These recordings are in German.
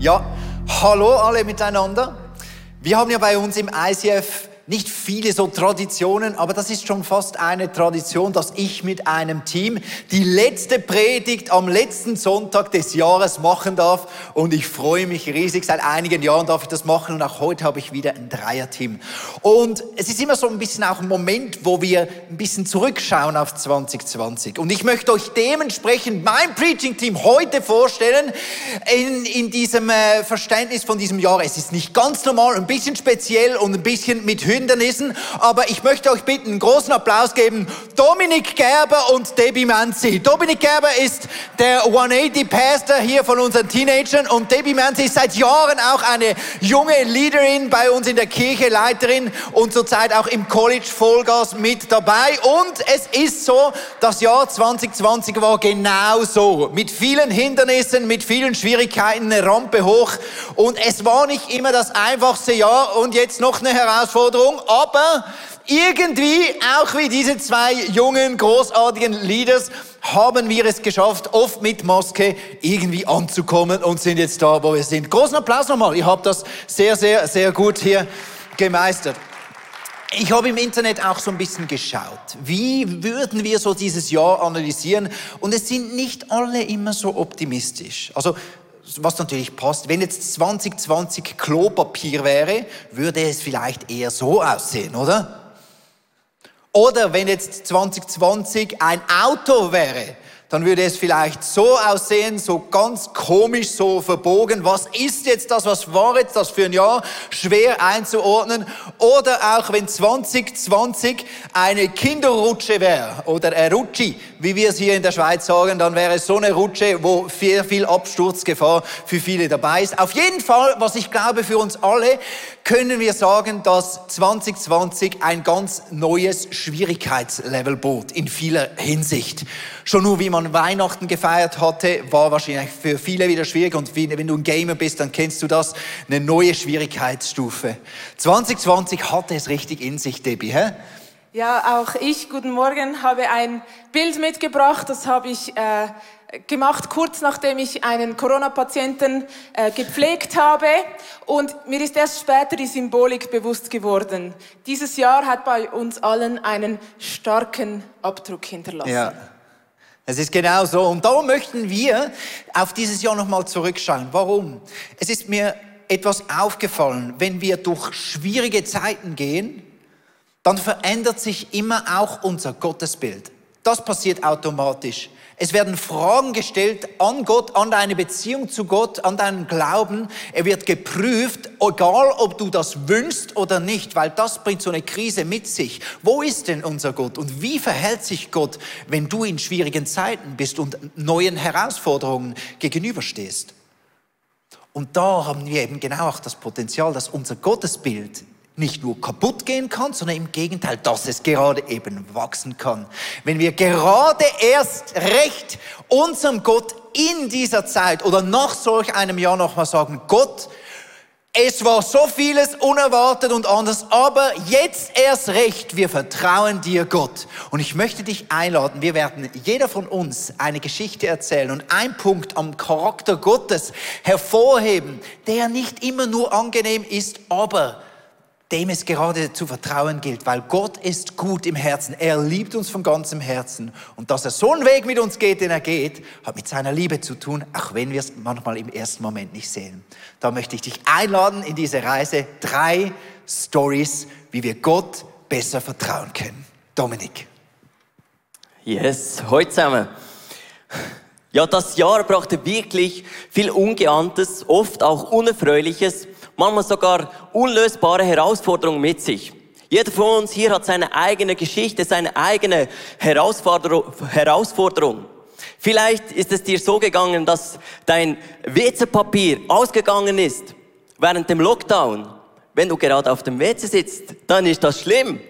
Ja, hallo alle miteinander. Wir haben ja bei uns im ICF nicht viele so Traditionen, aber das ist schon fast eine Tradition, dass ich mit einem Team die letzte Predigt am letzten Sonntag des Jahres machen darf. Und ich freue mich riesig. Seit einigen Jahren darf ich das machen und auch heute habe ich wieder ein Dreierteam. Und es ist immer so ein bisschen auch ein Moment, wo wir ein bisschen zurückschauen auf 2020. Und ich möchte euch dementsprechend mein Preaching-Team heute vorstellen in, in diesem äh, Verständnis von diesem Jahr. Es ist nicht ganz normal, ein bisschen speziell und ein bisschen mit Höhe Hindernissen. Aber ich möchte euch bitten, einen großen Applaus geben. Dominik Gerber und Debbie Manzi. Dominik Gerber ist der 180 Pastor hier von unseren Teenagern und Debbie Manzi ist seit Jahren auch eine junge Leaderin bei uns in der Kirche, Leiterin und zurzeit auch im College Vollgas mit dabei. Und es ist so, das Jahr 2020 war genau so. Mit vielen Hindernissen, mit vielen Schwierigkeiten, eine Rampe hoch. Und es war nicht immer das einfachste Jahr und jetzt noch eine Herausforderung. Herausforderung, aber irgendwie, auch wie diese zwei jungen, großartigen Leaders, haben wir es geschafft, oft mit Maske irgendwie anzukommen und sind jetzt da, wo wir sind. Großen Applaus nochmal. Ihr habt das sehr, sehr, sehr gut hier gemeistert. Ich habe im Internet auch so ein bisschen geschaut, wie würden wir so dieses Jahr analysieren und es sind nicht alle immer so optimistisch. Also was natürlich passt. Wenn jetzt 2020 Klopapier wäre, würde es vielleicht eher so aussehen, oder? Oder wenn jetzt 2020 ein Auto wäre, dann würde es vielleicht so aussehen, so ganz komisch, so verbogen. Was ist jetzt das? Was war jetzt das für ein Jahr? Schwer einzuordnen. Oder auch wenn 2020 eine Kinderrutsche wäre oder ein Rutschi, wie wir es hier in der Schweiz sagen, dann wäre es so eine Rutsche, wo sehr viel Absturzgefahr für viele dabei ist. Auf jeden Fall, was ich glaube für uns alle, können wir sagen, dass 2020 ein ganz neues Schwierigkeitslevel bot in vieler Hinsicht. Schon nur wie man Weihnachten gefeiert hatte, war wahrscheinlich für viele wieder schwierig und wenn du ein Gamer bist, dann kennst du das, eine neue Schwierigkeitsstufe. 2020 hatte es richtig in sich, Debbie, hä? Ja, auch ich, guten Morgen, habe ein Bild mitgebracht, das habe ich äh, gemacht, kurz nachdem ich einen Corona-Patienten äh, gepflegt habe. Und mir ist erst später die Symbolik bewusst geworden. Dieses Jahr hat bei uns allen einen starken Abdruck hinterlassen. Ja. Es ist genau so. Und darum möchten wir auf dieses Jahr nochmal zurückschauen. Warum? Es ist mir etwas aufgefallen, wenn wir durch schwierige Zeiten gehen, dann verändert sich immer auch unser Gottesbild. Das passiert automatisch. Es werden Fragen gestellt an Gott, an deine Beziehung zu Gott, an deinen Glauben. Er wird geprüft, egal ob du das wünschst oder nicht, weil das bringt so eine Krise mit sich. Wo ist denn unser Gott und wie verhält sich Gott, wenn du in schwierigen Zeiten bist und neuen Herausforderungen gegenüberstehst? Und da haben wir eben genau auch das Potenzial, dass unser Gottesbild nicht nur kaputt gehen kann, sondern im Gegenteil, dass es gerade eben wachsen kann. Wenn wir gerade erst recht unserem Gott in dieser Zeit oder nach solch einem Jahr nochmal sagen, Gott, es war so vieles unerwartet und anders, aber jetzt erst recht, wir vertrauen dir, Gott. Und ich möchte dich einladen, wir werden jeder von uns eine Geschichte erzählen und einen Punkt am Charakter Gottes hervorheben, der nicht immer nur angenehm ist, aber dem es gerade zu vertrauen gilt, weil Gott ist gut im Herzen. Er liebt uns von ganzem Herzen. Und dass er so einen Weg mit uns geht, den er geht, hat mit seiner Liebe zu tun, auch wenn wir es manchmal im ersten Moment nicht sehen. Da möchte ich dich einladen in diese Reise. Drei Stories, wie wir Gott besser vertrauen können. Dominik. Yes, heute zusammen. Ja, das Jahr brachte wirklich viel Ungeahntes, oft auch Unerfreuliches manchmal sogar unlösbare Herausforderungen mit sich. Jeder von uns hier hat seine eigene Geschichte, seine eigene Herausforderung. Vielleicht ist es dir so gegangen, dass dein WC-Papier ausgegangen ist während dem Lockdown. Wenn du gerade auf dem WC sitzt, dann ist das schlimm.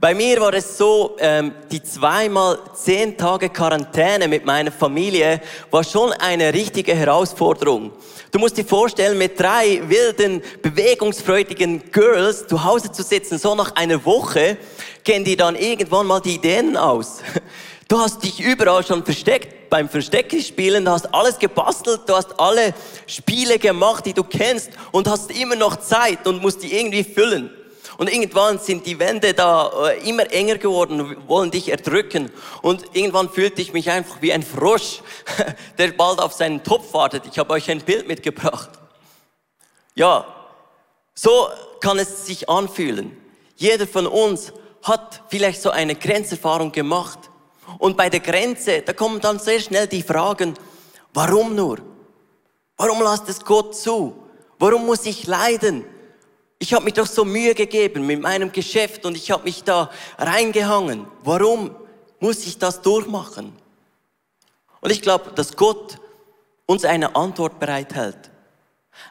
Bei mir war es so, ähm, die zweimal zehn Tage Quarantäne mit meiner Familie war schon eine richtige Herausforderung. Du musst dir vorstellen, mit drei wilden, bewegungsfreudigen Girls zu Hause zu sitzen, so nach einer Woche, gehen die dann irgendwann mal die Ideen aus. Du hast dich überall schon versteckt. beim Verstecken spielen, du hast alles gebastelt, du hast alle Spiele gemacht, die du kennst und hast immer noch Zeit und musst die irgendwie füllen. Und irgendwann sind die Wände da äh, immer enger geworden wollen dich erdrücken. Und irgendwann fühlte ich mich einfach wie ein Frosch, der bald auf seinen Topf wartet. Ich habe euch ein Bild mitgebracht. Ja, so kann es sich anfühlen. Jeder von uns hat vielleicht so eine Grenzerfahrung gemacht. Und bei der Grenze, da kommen dann sehr schnell die Fragen, warum nur? Warum lasst es Gott zu? Warum muss ich leiden? Ich habe mich doch so Mühe gegeben mit meinem Geschäft und ich habe mich da reingehangen. Warum muss ich das durchmachen? Und ich glaube, dass Gott uns eine Antwort bereithält.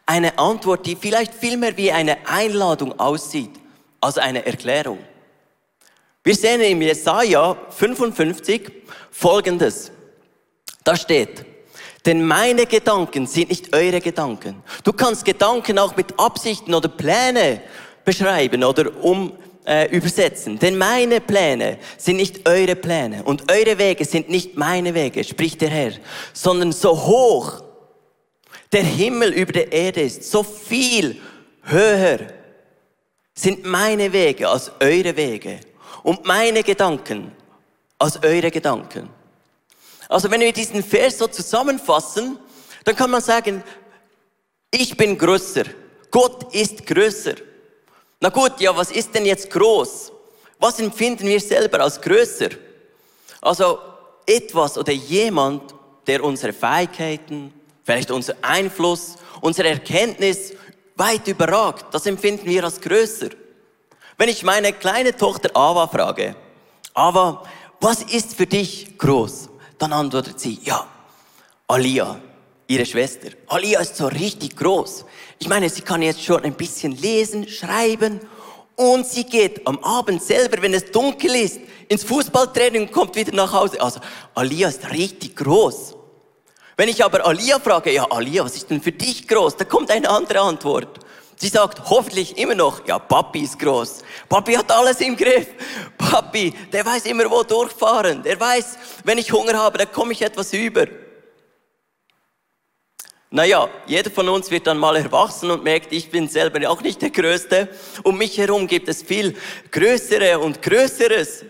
Eine Antwort, die vielleicht viel mehr wie eine Einladung aussieht als eine Erklärung. Wir sehen im Jesaja 55 Folgendes. Da steht, denn meine Gedanken sind nicht eure Gedanken. Du kannst Gedanken auch mit Absichten oder Pläne beschreiben oder um äh, übersetzen. Denn meine Pläne sind nicht eure Pläne und eure Wege sind nicht meine Wege, spricht der Herr, sondern so hoch der Himmel über der Erde ist, so viel höher sind meine Wege als eure Wege und meine Gedanken als eure Gedanken. Also wenn wir diesen Vers so zusammenfassen, dann kann man sagen, ich bin größer. Gott ist größer. Na gut, ja, was ist denn jetzt groß? Was empfinden wir selber als größer? Also etwas oder jemand, der unsere Fähigkeiten, vielleicht unser Einfluss, unsere Erkenntnis weit überragt, das empfinden wir als größer. Wenn ich meine kleine Tochter Ava frage, Ava, was ist für dich groß? Dann antwortet sie, ja, Alia, ihre Schwester. Alia ist so richtig groß. Ich meine, sie kann jetzt schon ein bisschen lesen, schreiben und sie geht am Abend selber, wenn es dunkel ist, ins Fußballtraining und kommt wieder nach Hause. Also Alia ist richtig groß. Wenn ich aber Alia frage, ja, Alia, was ist denn für dich groß? Da kommt eine andere Antwort. Sie sagt hoffentlich immer noch, ja, Papi ist groß. Papi hat alles im Griff. Papi, der weiß immer, wo durchfahren. Der weiß, wenn ich Hunger habe, dann komme ich etwas über. Naja, jeder von uns wird dann mal erwachsen und merkt, ich bin selber auch nicht der Größte. Um mich herum gibt es viel Größere und Größeres.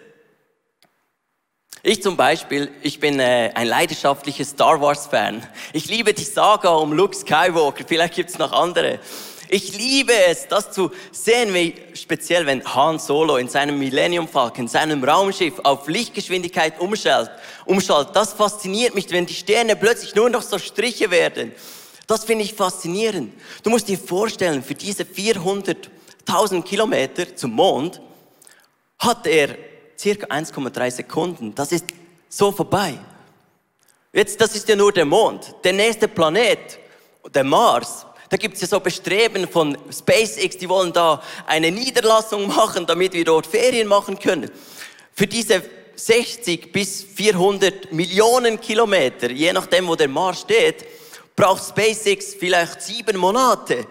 Ich zum Beispiel, ich bin äh, ein leidenschaftlicher Star Wars Fan. Ich liebe die Saga um Luke Skywalker, vielleicht gibt's noch andere. Ich liebe es, das zu sehen, wie speziell wenn Han Solo in seinem Millennium Falcon, in seinem Raumschiff auf Lichtgeschwindigkeit umschaltet. umschaltet. Das fasziniert mich, wenn die Sterne plötzlich nur noch so Striche werden. Das finde ich faszinierend. Du musst dir vorstellen, für diese 400.000 Kilometer zum Mond hat er circa 1,3 Sekunden. Das ist so vorbei. Jetzt, das ist ja nur der Mond. Der nächste Planet, der Mars, da gibt es ja so Bestreben von SpaceX, die wollen da eine Niederlassung machen, damit wir dort Ferien machen können. Für diese 60 bis 400 Millionen Kilometer, je nachdem, wo der Mars steht, braucht SpaceX vielleicht sieben Monate.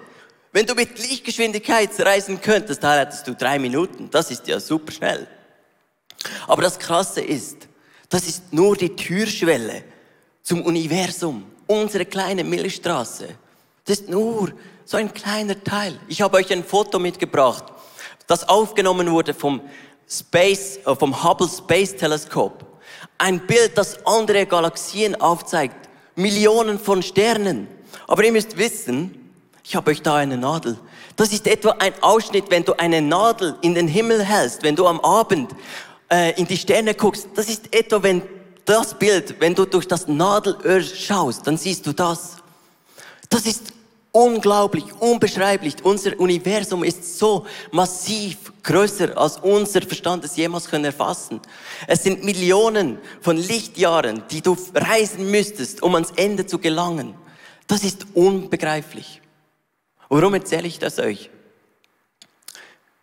Wenn du mit Lichtgeschwindigkeit reisen könntest, da hättest du drei Minuten. Das ist ja super schnell. Aber das Krasse ist, das ist nur die Türschwelle zum Universum, unsere kleine Milchstraße. Das ist nur so ein kleiner Teil. Ich habe euch ein Foto mitgebracht, das aufgenommen wurde vom Space, äh, vom Hubble Space Teleskop. Ein Bild, das andere Galaxien aufzeigt. Millionen von Sternen. Aber ihr müsst wissen, ich habe euch da eine Nadel. Das ist etwa ein Ausschnitt, wenn du eine Nadel in den Himmel hältst, wenn du am Abend äh, in die Sterne guckst, das ist etwa, wenn das Bild, wenn du durch das Nadelöhr schaust, dann siehst du das. Das ist unglaublich, unbeschreiblich. Unser Universum ist so massiv größer, als unser Verstand es jemals können erfassen. Es sind Millionen von Lichtjahren, die du reisen müsstest, um ans Ende zu gelangen. Das ist unbegreiflich. Warum erzähle ich das euch?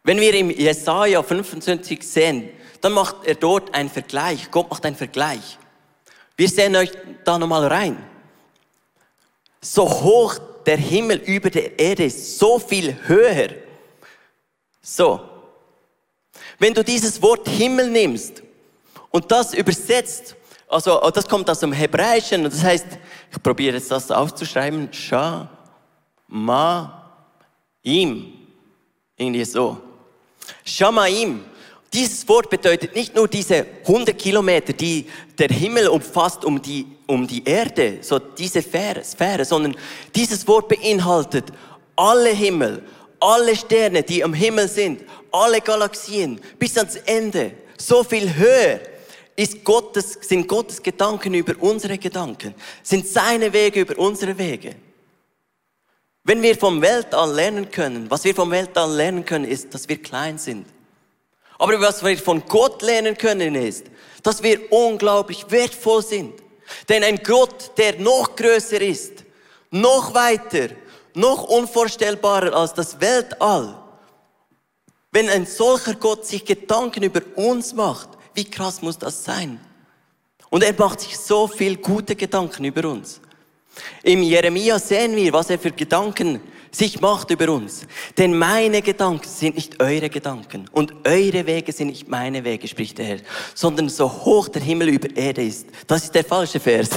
Wenn wir im Jesaja 25 sehen, dann macht er dort einen Vergleich. Gott macht einen Vergleich. Wir sehen euch da nochmal rein. So hoch der Himmel über der Erde ist, so viel höher. So. Wenn du dieses Wort Himmel nimmst und das übersetzt Also, oh, das kommt aus dem Hebräischen das heißt, ich probiere jetzt das aufzuschreiben, Sha, Ma, Im. Irgendwie so. Shamaim. Dieses Wort bedeutet nicht nur diese 100 Kilometer, die der Himmel umfasst um die, um die Erde, so diese Sphäre, Sphäre, sondern dieses Wort beinhaltet alle Himmel, alle Sterne, die am Himmel sind, alle Galaxien, bis ans Ende, so viel höher ist Gottes, sind Gottes Gedanken über unsere Gedanken, sind seine Wege über unsere Wege. Wenn wir vom Weltall lernen können, was wir vom Weltall lernen können, ist, dass wir klein sind. Aber was wir von Gott lernen können, ist, dass wir unglaublich wertvoll sind. Denn ein Gott, der noch größer ist, noch weiter, noch unvorstellbarer als das Weltall, wenn ein solcher Gott sich Gedanken über uns macht, wie krass muss das sein? Und er macht sich so viel gute Gedanken über uns. Im Jeremia sehen wir, was er für Gedanken sich macht über uns. Denn meine Gedanken sind nicht eure Gedanken und eure Wege sind nicht meine Wege, spricht der Herr, sondern so hoch der Himmel über Erde ist. Das ist der falsche Vers.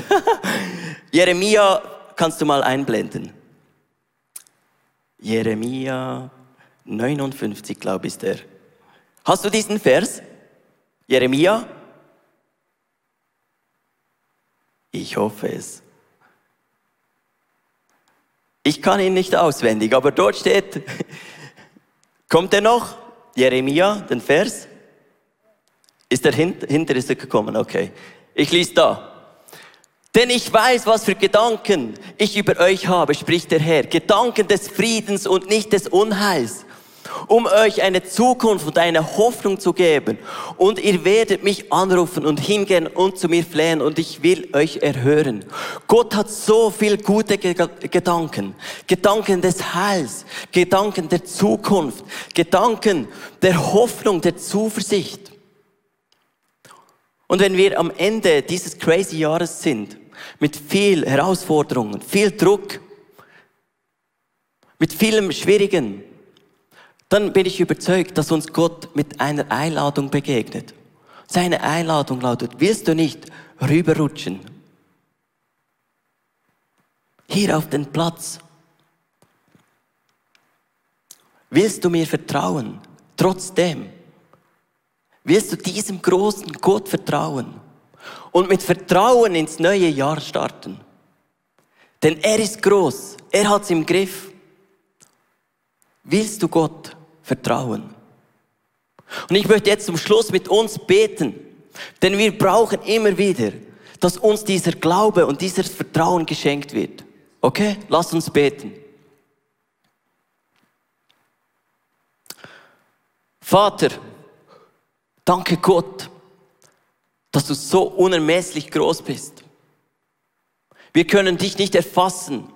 Jeremia kannst du mal einblenden. Jeremia 59, glaube ich, ist der. Hast du diesen Vers? Jeremia? Ich hoffe es. Ich kann ihn nicht auswendig, aber dort steht, kommt er noch? Jeremia, den Vers? Ist er hinter, hinter ist er gekommen? Okay. Ich lese da. Denn ich weiß, was für Gedanken ich über euch habe, spricht der Herr. Gedanken des Friedens und nicht des Unheils um euch eine Zukunft und eine Hoffnung zu geben. Und ihr werdet mich anrufen und hingehen und zu mir flehen und ich will euch erhören. Gott hat so viel gute Gedanken. Gedanken des Heils, Gedanken der Zukunft, Gedanken der Hoffnung, der Zuversicht. Und wenn wir am Ende dieses crazy Jahres sind, mit viel Herausforderungen, viel Druck, mit vielem Schwierigen, dann bin ich überzeugt, dass uns Gott mit einer Einladung begegnet. Seine Einladung lautet, willst du nicht rüberrutschen? Hier auf den Platz. Willst du mir vertrauen? Trotzdem. Willst du diesem großen Gott vertrauen? Und mit Vertrauen ins neue Jahr starten? Denn er ist groß. Er hat es im Griff. Willst du Gott vertrauen. Und ich möchte jetzt zum Schluss mit uns beten, denn wir brauchen immer wieder, dass uns dieser Glaube und dieses Vertrauen geschenkt wird. Okay? Lass uns beten. Vater, danke Gott, dass du so unermesslich groß bist. Wir können dich nicht erfassen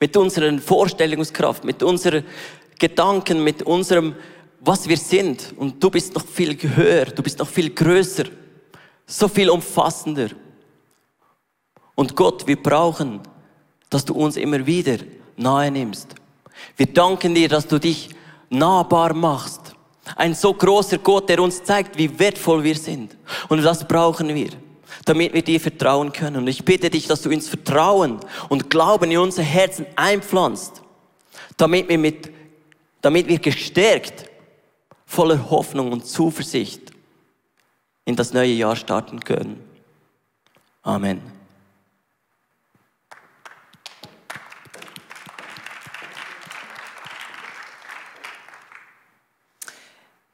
mit unserer Vorstellungskraft, mit unserer Gedanken, mit unserem, was wir sind. Und du bist noch viel höher, du bist noch viel größer, so viel umfassender. Und Gott, wir brauchen, dass du uns immer wieder nahe nimmst. Wir danken dir, dass du dich nahbar machst. Ein so großer Gott, der uns zeigt, wie wertvoll wir sind. Und das brauchen wir, damit wir dir vertrauen können. Und ich bitte dich, dass du uns Vertrauen und Glauben in unser Herzen einpflanzt, damit wir mit damit wir gestärkt, voller Hoffnung und Zuversicht in das neue Jahr starten können. Amen.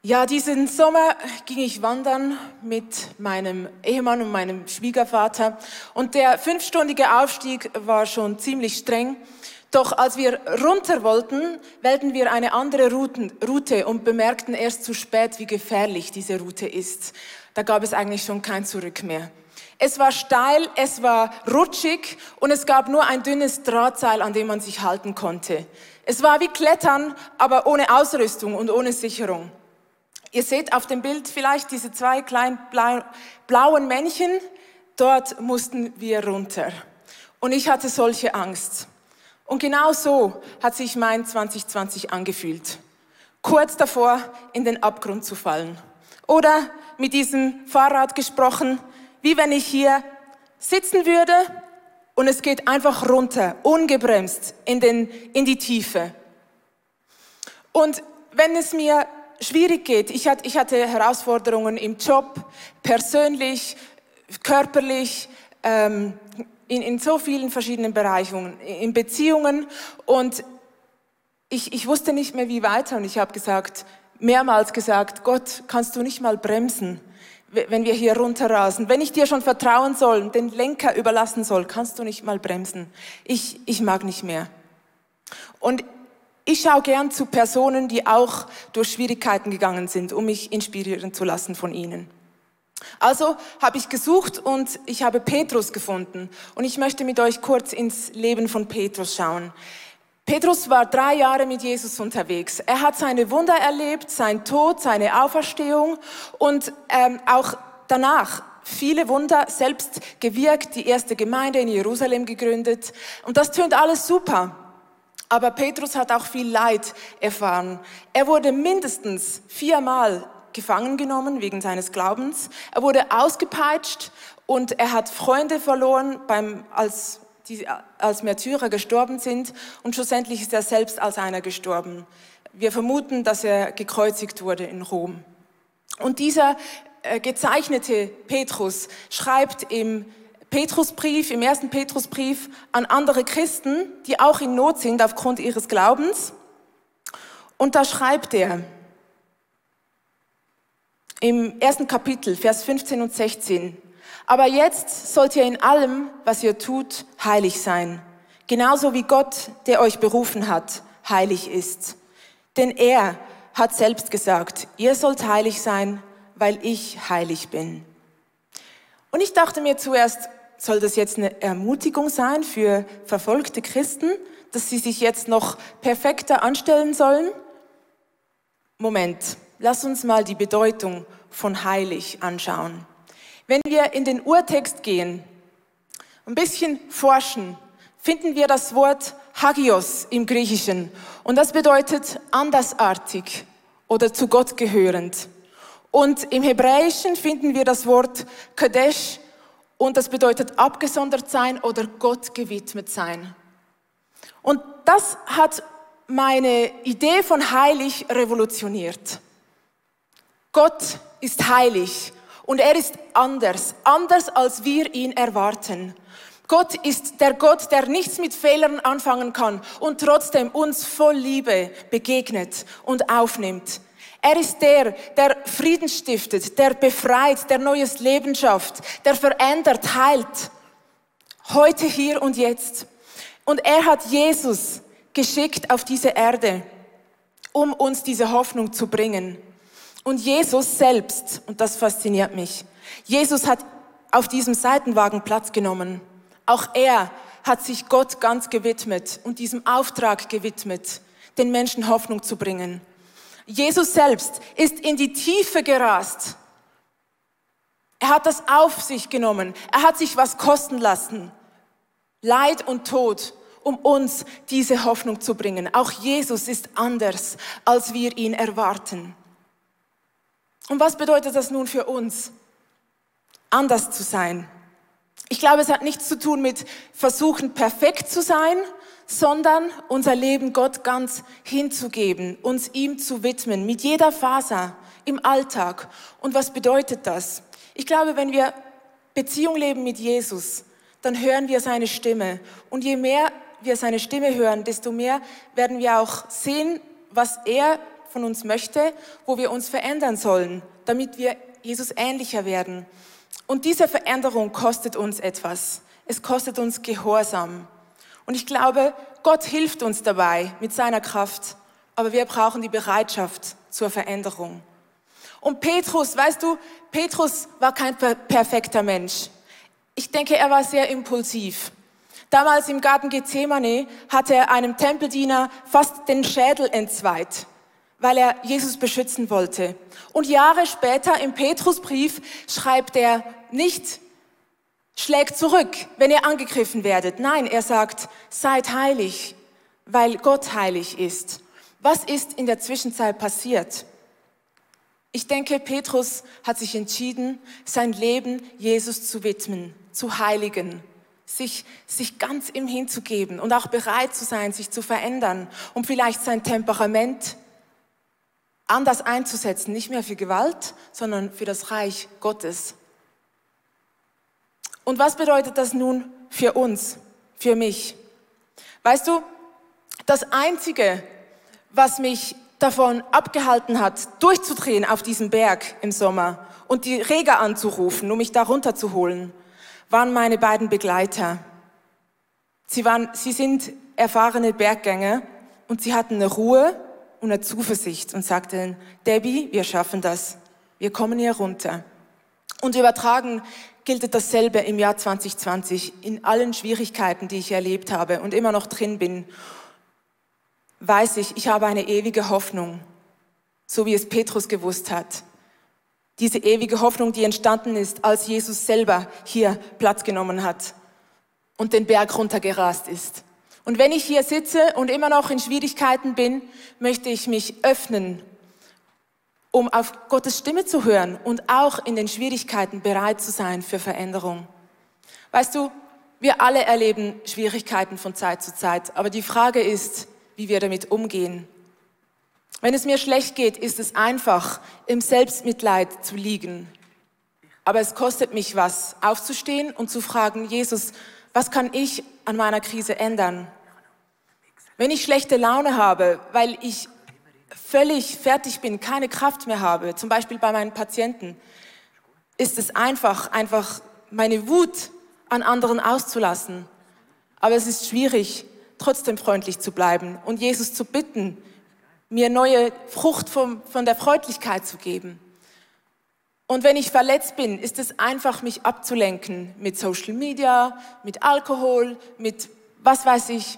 Ja, diesen Sommer ging ich wandern mit meinem Ehemann und meinem Schwiegervater und der fünfstündige Aufstieg war schon ziemlich streng. Doch als wir runter wollten, wählten wir eine andere Route und bemerkten erst zu spät, wie gefährlich diese Route ist. Da gab es eigentlich schon kein Zurück mehr. Es war steil, es war rutschig und es gab nur ein dünnes Drahtseil, an dem man sich halten konnte. Es war wie Klettern, aber ohne Ausrüstung und ohne Sicherung. Ihr seht auf dem Bild vielleicht diese zwei kleinen blauen Männchen. Dort mussten wir runter. Und ich hatte solche Angst. Und genau so hat sich mein 2020 angefühlt. Kurz davor, in den Abgrund zu fallen. Oder mit diesem Fahrrad gesprochen, wie wenn ich hier sitzen würde und es geht einfach runter, ungebremst in, den, in die Tiefe. Und wenn es mir schwierig geht, ich hatte, ich hatte Herausforderungen im Job, persönlich, körperlich, ähm, in, in so vielen verschiedenen Bereichen, in Beziehungen und ich, ich wusste nicht mehr, wie weiter und ich habe gesagt, mehrmals gesagt, Gott, kannst du nicht mal bremsen? wenn wir hier runterrasen. Wenn ich dir schon vertrauen soll, den Lenker überlassen soll, kannst du nicht mal bremsen. Ich, ich mag nicht mehr. Und ich schaue gern zu Personen, die auch durch Schwierigkeiten gegangen sind, um mich inspirieren zu lassen von ihnen. Also habe ich gesucht und ich habe Petrus gefunden. Und ich möchte mit euch kurz ins Leben von Petrus schauen. Petrus war drei Jahre mit Jesus unterwegs. Er hat seine Wunder erlebt, sein Tod, seine Auferstehung und ähm, auch danach viele Wunder selbst gewirkt, die erste Gemeinde in Jerusalem gegründet. Und das tönt alles super. Aber Petrus hat auch viel Leid erfahren. Er wurde mindestens viermal gefangen genommen wegen seines Glaubens. Er wurde ausgepeitscht und er hat Freunde verloren beim, als die als Märtyrer gestorben sind und schlussendlich ist er selbst als einer gestorben. Wir vermuten, dass er gekreuzigt wurde in Rom. Und dieser äh, gezeichnete Petrus schreibt im Petrusbrief, im ersten Petrusbrief an andere Christen, die auch in Not sind aufgrund ihres Glaubens. Und da schreibt er im ersten Kapitel, Vers 15 und 16, aber jetzt sollt ihr in allem, was ihr tut, heilig sein. Genauso wie Gott, der euch berufen hat, heilig ist. Denn er hat selbst gesagt, ihr sollt heilig sein, weil ich heilig bin. Und ich dachte mir zuerst, soll das jetzt eine Ermutigung sein für verfolgte Christen, dass sie sich jetzt noch perfekter anstellen sollen? Moment, lass uns mal die Bedeutung von heilig anschauen. Wenn wir in den Urtext gehen, ein bisschen forschen, finden wir das Wort Hagios im Griechischen. Und das bedeutet andersartig oder zu Gott gehörend. Und im Hebräischen finden wir das Wort Kadesh und das bedeutet abgesondert sein oder Gott gewidmet sein. Und das hat meine Idee von heilig revolutioniert. Gott ist heilig und er ist anders, anders als wir ihn erwarten. Gott ist der Gott, der nichts mit Fehlern anfangen kann und trotzdem uns voll Liebe begegnet und aufnimmt. Er ist der, der Frieden stiftet, der befreit, der neues Leben schafft, der verändert, heilt. Heute, hier und jetzt. Und er hat Jesus geschickt auf diese Erde, um uns diese Hoffnung zu bringen. Und Jesus selbst, und das fasziniert mich, Jesus hat auf diesem Seitenwagen Platz genommen. Auch er hat sich Gott ganz gewidmet und diesem Auftrag gewidmet, den Menschen Hoffnung zu bringen. Jesus selbst ist in die Tiefe gerast. Er hat das auf sich genommen. Er hat sich was kosten lassen. Leid und Tod, um uns diese Hoffnung zu bringen. Auch Jesus ist anders, als wir ihn erwarten. Und was bedeutet das nun für uns? Anders zu sein. Ich glaube, es hat nichts zu tun mit versuchen, perfekt zu sein, sondern unser Leben Gott ganz hinzugeben, uns ihm zu widmen, mit jeder Faser im Alltag. Und was bedeutet das? Ich glaube, wenn wir Beziehung leben mit Jesus, dann hören wir seine Stimme. Und je mehr wir seine Stimme hören, desto mehr werden wir auch sehen, was er von uns möchte, wo wir uns verändern sollen, damit wir Jesus ähnlicher werden. Und diese Veränderung kostet uns etwas. Es kostet uns Gehorsam. Und ich glaube, Gott hilft uns dabei mit seiner Kraft, aber wir brauchen die Bereitschaft zur Veränderung. Und Petrus, weißt du, Petrus war kein perfekter Mensch. Ich denke, er war sehr impulsiv. Damals im Garten Gethsemane hat er einem Tempeldiener fast den Schädel entzweit weil er Jesus beschützen wollte. Und Jahre später im Petrusbrief schreibt er nicht, schlägt zurück, wenn ihr angegriffen werdet. Nein, er sagt, seid heilig, weil Gott heilig ist. Was ist in der Zwischenzeit passiert? Ich denke, Petrus hat sich entschieden, sein Leben Jesus zu widmen, zu heiligen, sich, sich ganz ihm hinzugeben und auch bereit zu sein, sich zu verändern, um vielleicht sein Temperament anders einzusetzen, nicht mehr für Gewalt, sondern für das Reich Gottes. Und was bedeutet das nun für uns, für mich? Weißt du, das Einzige, was mich davon abgehalten hat, durchzudrehen auf diesem Berg im Sommer und die Reger anzurufen, um mich da runterzuholen, waren meine beiden Begleiter. Sie, waren, sie sind erfahrene Berggänger und sie hatten eine Ruhe und eine Zuversicht und sagten, Debbie, wir schaffen das. Wir kommen hier runter. Und übertragen gilt dasselbe im Jahr 2020 in allen Schwierigkeiten, die ich erlebt habe und immer noch drin bin. Weiß ich, ich habe eine ewige Hoffnung, so wie es Petrus gewusst hat. Diese ewige Hoffnung, die entstanden ist, als Jesus selber hier Platz genommen hat und den Berg runtergerast ist. Und wenn ich hier sitze und immer noch in Schwierigkeiten bin, möchte ich mich öffnen um auf Gottes Stimme zu hören und auch in den Schwierigkeiten bereit zu sein für Veränderung. Weißt du, wir alle erleben Schwierigkeiten von Zeit zu Zeit, aber die Frage ist, wie wir damit umgehen. Wenn es mir schlecht geht, ist es einfach, im Selbstmitleid zu liegen. Aber es kostet mich was, aufzustehen und zu fragen, Jesus, was kann ich an meiner Krise ändern? Wenn ich schlechte Laune habe, weil ich völlig fertig bin, keine Kraft mehr habe, zum Beispiel bei meinen Patienten, ist es einfach, einfach meine Wut an anderen auszulassen. Aber es ist schwierig, trotzdem freundlich zu bleiben und Jesus zu bitten, mir neue Frucht vom, von der Freundlichkeit zu geben. Und wenn ich verletzt bin, ist es einfach, mich abzulenken mit Social Media, mit Alkohol, mit was weiß ich.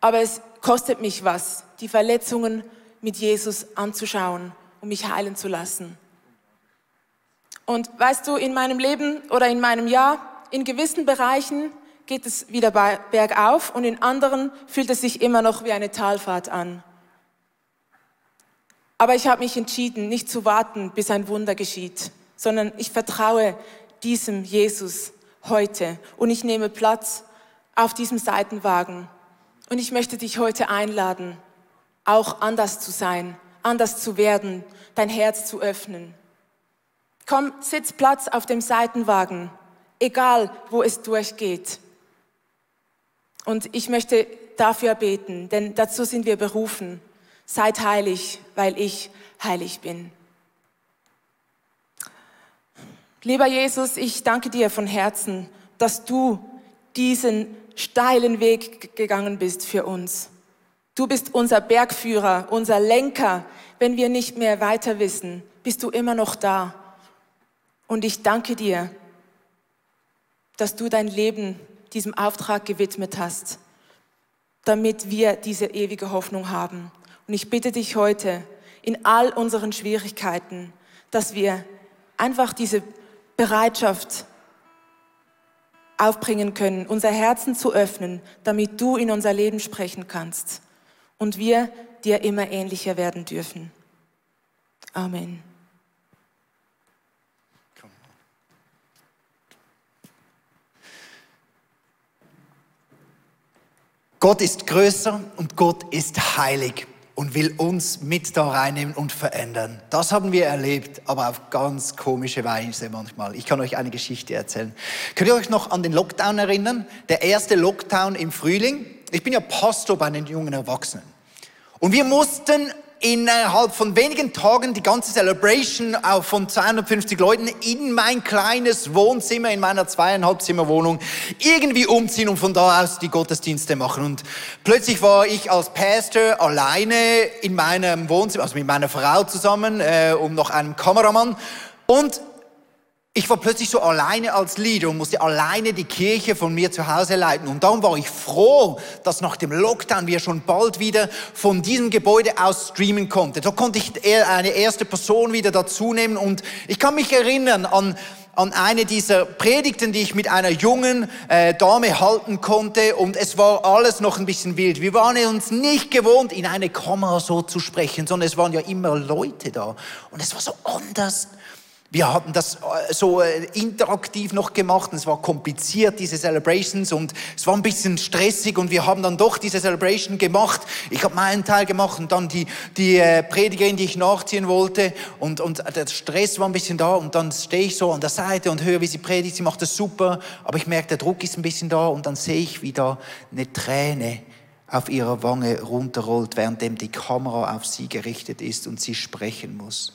Aber es kostet mich was, die Verletzungen mit Jesus anzuschauen und mich heilen zu lassen. Und weißt du, in meinem Leben oder in meinem Jahr, in gewissen Bereichen geht es wieder bergauf und in anderen fühlt es sich immer noch wie eine Talfahrt an. Aber ich habe mich entschieden, nicht zu warten, bis ein Wunder geschieht, sondern ich vertraue diesem Jesus heute und ich nehme Platz auf diesem Seitenwagen. Und ich möchte dich heute einladen, auch anders zu sein, anders zu werden, dein Herz zu öffnen. Komm, sitz Platz auf dem Seitenwagen, egal wo es durchgeht. Und ich möchte dafür beten, denn dazu sind wir berufen. Seid heilig, weil ich heilig bin. Lieber Jesus, ich danke dir von Herzen, dass du diesen steilen Weg gegangen bist für uns. Du bist unser Bergführer, unser Lenker. Wenn wir nicht mehr weiter wissen, bist du immer noch da. Und ich danke dir, dass du dein Leben diesem Auftrag gewidmet hast, damit wir diese ewige Hoffnung haben. Und ich bitte dich heute in all unseren Schwierigkeiten, dass wir einfach diese Bereitschaft aufbringen können, unser Herzen zu öffnen, damit du in unser Leben sprechen kannst und wir dir immer ähnlicher werden dürfen. Amen. Gott ist größer und Gott ist heilig und will uns mit da reinnehmen und verändern. Das haben wir erlebt, aber auf ganz komische Weise manchmal. Ich kann euch eine Geschichte erzählen. Könnt ihr euch noch an den Lockdown erinnern? Der erste Lockdown im Frühling. Ich bin ja Pastor bei den jungen Erwachsenen. Und wir mussten innerhalb von wenigen Tagen die ganze Celebration von 250 Leuten in mein kleines Wohnzimmer, in meiner zweieinhalb Zimmer Wohnung irgendwie umziehen und von da aus die Gottesdienste machen. Und plötzlich war ich als Pastor alleine in meinem Wohnzimmer, also mit meiner Frau zusammen äh, und noch einem Kameramann. Und ich war plötzlich so alleine als Leader und musste alleine die Kirche von mir zu Hause leiten. Und darum war ich froh, dass nach dem Lockdown wir schon bald wieder von diesem Gebäude aus streamen konnten. Da konnte ich eine erste Person wieder dazu nehmen und ich kann mich erinnern an an eine dieser Predigten, die ich mit einer jungen äh, Dame halten konnte und es war alles noch ein bisschen wild. Wir waren uns nicht gewohnt, in eine Kamera so zu sprechen, sondern es waren ja immer Leute da und es war so anders. Wir hatten das äh, so äh, interaktiv noch gemacht und es war kompliziert, diese Celebrations und es war ein bisschen stressig und wir haben dann doch diese Celebration gemacht. Ich habe meinen Teil gemacht und dann die, die äh, Predigerin, die ich nachziehen wollte und, und der Stress war ein bisschen da und dann stehe ich so an der Seite und höre, wie sie predigt, sie macht das super, aber ich merke, der Druck ist ein bisschen da und dann sehe ich, wie da eine Träne auf ihrer Wange runterrollt, währenddem die Kamera auf sie gerichtet ist und sie sprechen muss.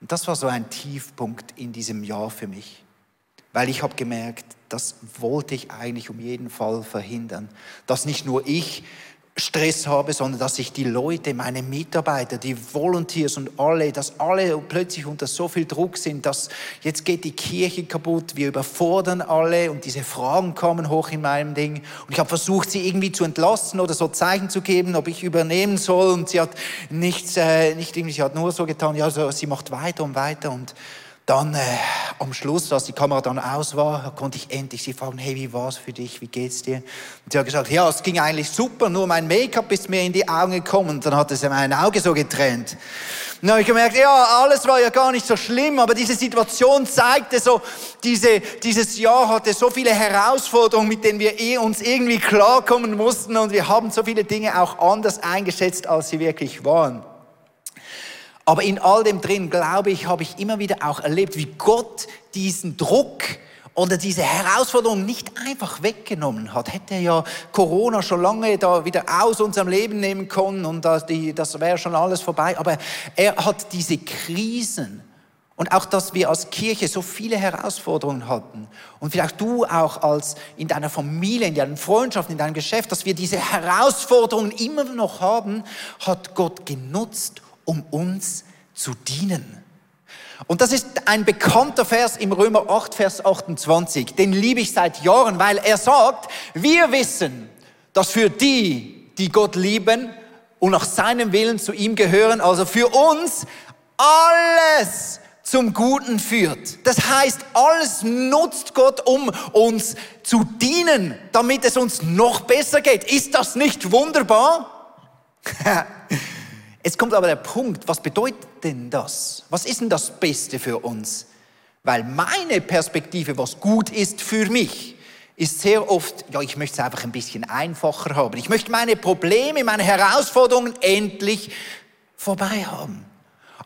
Und das war so ein Tiefpunkt in diesem Jahr für mich, weil ich habe gemerkt, das wollte ich eigentlich um jeden Fall verhindern, dass nicht nur ich Stress habe, sondern dass ich die Leute, meine Mitarbeiter, die Volunteers und alle, dass alle plötzlich unter so viel Druck sind, dass jetzt geht die Kirche kaputt, wir überfordern alle und diese Fragen kommen hoch in meinem Ding. Und ich habe versucht, sie irgendwie zu entlasten oder so Zeichen zu geben, ob ich übernehmen soll. Und sie hat nichts, äh, nicht irgendwie, sie hat nur so getan, ja, so, sie macht weiter und weiter und dann äh, am Schluss, als die Kamera dann aus war, konnte ich endlich sie fragen, hey, wie war's für dich, wie geht's dir? Und sie hat gesagt, ja, es ging eigentlich super, nur mein Make-up ist mir in die Augen gekommen und dann hat es mein Auge so getrennt. Und dann habe ich gemerkt, ja, alles war ja gar nicht so schlimm, aber diese Situation zeigte so, diese, dieses Jahr hatte so viele Herausforderungen, mit denen wir eh uns irgendwie klarkommen mussten und wir haben so viele Dinge auch anders eingeschätzt, als sie wirklich waren. Aber in all dem drin, glaube ich, habe ich immer wieder auch erlebt, wie Gott diesen Druck oder diese Herausforderung nicht einfach weggenommen hat. Hätte ja Corona schon lange da wieder aus unserem Leben nehmen können und das, das wäre schon alles vorbei. Aber er hat diese Krisen und auch, dass wir als Kirche so viele Herausforderungen hatten und vielleicht du auch als in deiner Familie, in deinen Freundschaften, in deinem Geschäft, dass wir diese Herausforderungen immer noch haben, hat Gott genutzt, um uns zu dienen. Und das ist ein bekannter Vers im Römer 8, Vers 28. Den liebe ich seit Jahren, weil er sagt, wir wissen, dass für die, die Gott lieben und nach seinem Willen zu ihm gehören, also für uns alles zum Guten führt. Das heißt, alles nutzt Gott, um uns zu dienen, damit es uns noch besser geht. Ist das nicht wunderbar? Jetzt kommt aber der Punkt, was bedeutet denn das? Was ist denn das Beste für uns? Weil meine Perspektive, was gut ist für mich, ist sehr oft, ja, ich möchte es einfach ein bisschen einfacher haben. Ich möchte meine Probleme, meine Herausforderungen endlich vorbei haben.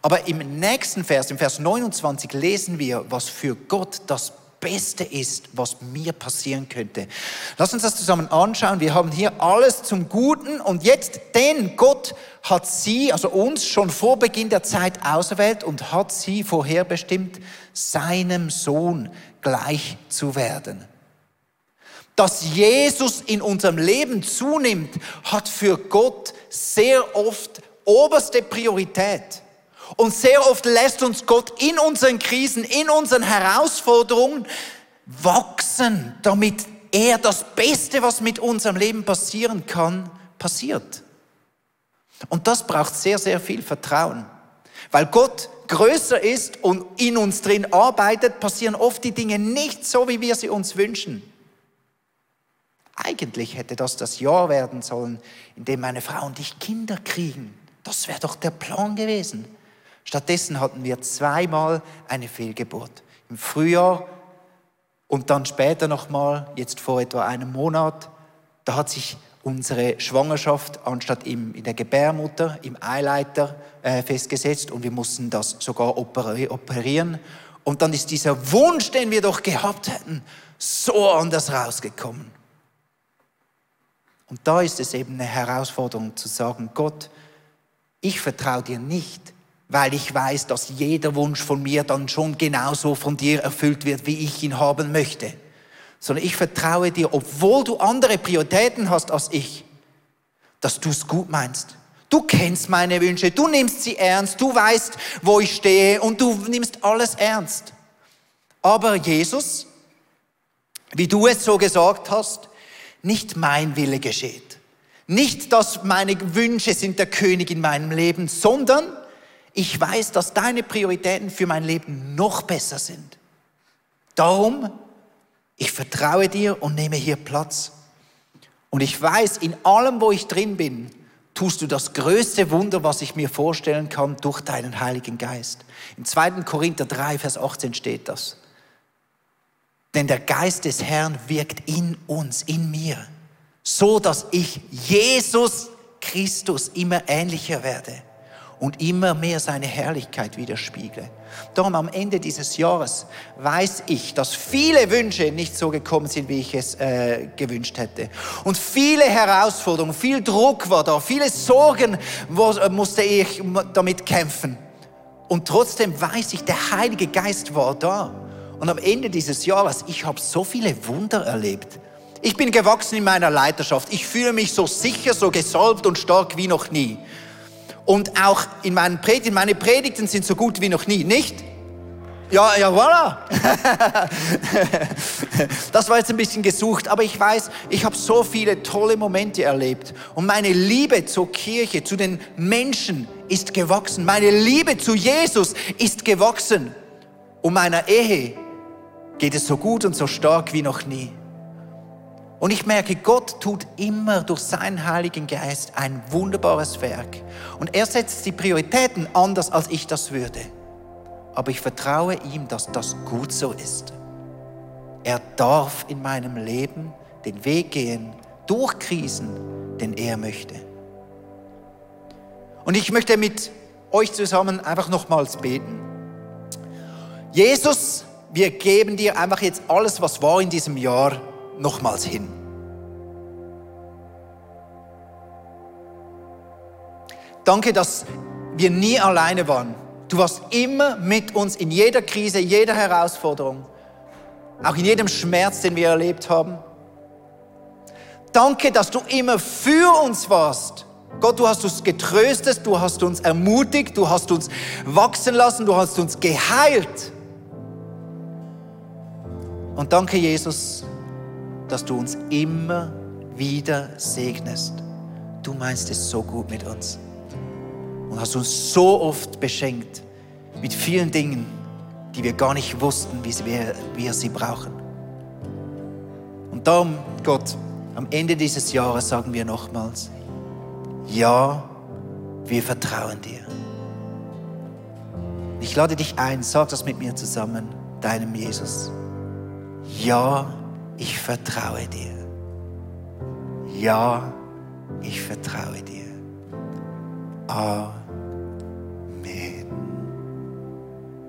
Aber im nächsten Vers, im Vers 29, lesen wir, was für Gott das Beste ist, was mir passieren könnte. Lass uns das zusammen anschauen. Wir haben hier alles zum Guten und jetzt, denn Gott hat sie, also uns schon vor Beginn der Zeit auserwählt und hat sie vorherbestimmt, seinem Sohn gleich zu werden. Dass Jesus in unserem Leben zunimmt, hat für Gott sehr oft oberste Priorität. Und sehr oft lässt uns Gott in unseren Krisen, in unseren Herausforderungen wachsen, damit er das Beste, was mit unserem Leben passieren kann, passiert. Und das braucht sehr, sehr viel Vertrauen. Weil Gott größer ist und in uns drin arbeitet, passieren oft die Dinge nicht so, wie wir sie uns wünschen. Eigentlich hätte das das Jahr werden sollen, in dem meine Frau und ich Kinder kriegen. Das wäre doch der Plan gewesen. Stattdessen hatten wir zweimal eine Fehlgeburt. Im Frühjahr und dann später nochmal, jetzt vor etwa einem Monat, da hat sich unsere Schwangerschaft anstatt im, in der Gebärmutter, im Eileiter äh, festgesetzt und wir mussten das sogar operieren. Und dann ist dieser Wunsch, den wir doch gehabt hätten, so anders rausgekommen. Und da ist es eben eine Herausforderung zu sagen, Gott, ich vertraue dir nicht, weil ich weiß, dass jeder Wunsch von mir dann schon genauso von dir erfüllt wird, wie ich ihn haben möchte. Sondern ich vertraue dir, obwohl du andere Prioritäten hast als ich, dass du es gut meinst. Du kennst meine Wünsche, du nimmst sie ernst, du weißt, wo ich stehe und du nimmst alles ernst. Aber Jesus, wie du es so gesagt hast, nicht mein Wille geschieht. Nicht, dass meine Wünsche sind der König in meinem Leben, sondern ich weiß, dass deine Prioritäten für mein Leben noch besser sind. Darum, ich vertraue dir und nehme hier Platz. Und ich weiß, in allem, wo ich drin bin, tust du das größte Wunder, was ich mir vorstellen kann, durch deinen Heiligen Geist. Im 2. Korinther 3, Vers 18 steht das. Denn der Geist des Herrn wirkt in uns, in mir, so dass ich Jesus Christus immer ähnlicher werde und immer mehr seine Herrlichkeit widerspiegle. Darum am Ende dieses Jahres weiß ich, dass viele Wünsche nicht so gekommen sind, wie ich es äh, gewünscht hätte. Und viele Herausforderungen, viel Druck war da, viele Sorgen wo, äh, musste ich damit kämpfen. Und trotzdem weiß ich, der Heilige Geist war da. Und am Ende dieses Jahres, ich habe so viele Wunder erlebt. Ich bin gewachsen in meiner Leiterschaft. Ich fühle mich so sicher, so gesalbt und stark wie noch nie. Und auch in meinen Predigten, meine Predigten sind so gut wie noch nie, nicht? Ja, ja, voilà. das war jetzt ein bisschen gesucht, aber ich weiß, ich habe so viele tolle Momente erlebt. Und meine Liebe zur Kirche, zu den Menschen ist gewachsen. Meine Liebe zu Jesus ist gewachsen. Und meiner Ehe geht es so gut und so stark wie noch nie. Und ich merke, Gott tut immer durch seinen Heiligen Geist ein wunderbares Werk. Und er setzt die Prioritäten anders, als ich das würde. Aber ich vertraue ihm, dass das gut so ist. Er darf in meinem Leben den Weg gehen, durch Krisen, den er möchte. Und ich möchte mit euch zusammen einfach nochmals beten. Jesus, wir geben dir einfach jetzt alles, was war in diesem Jahr, nochmals hin. Danke, dass wir nie alleine waren. Du warst immer mit uns in jeder Krise, jeder Herausforderung, auch in jedem Schmerz, den wir erlebt haben. Danke, dass du immer für uns warst. Gott, du hast uns getröstet, du hast uns ermutigt, du hast uns wachsen lassen, du hast uns geheilt. Und danke, Jesus, dass du uns immer wieder segnest. Du meinst es so gut mit uns und hast uns so oft beschenkt mit vielen Dingen, die wir gar nicht wussten, wie wir, wir sie brauchen. Und darum, Gott, am Ende dieses Jahres sagen wir nochmals, ja, wir vertrauen dir. Ich lade dich ein, sag das mit mir zusammen, deinem Jesus. Ja, ich vertraue dir. Ja, ich vertraue dir. Amen.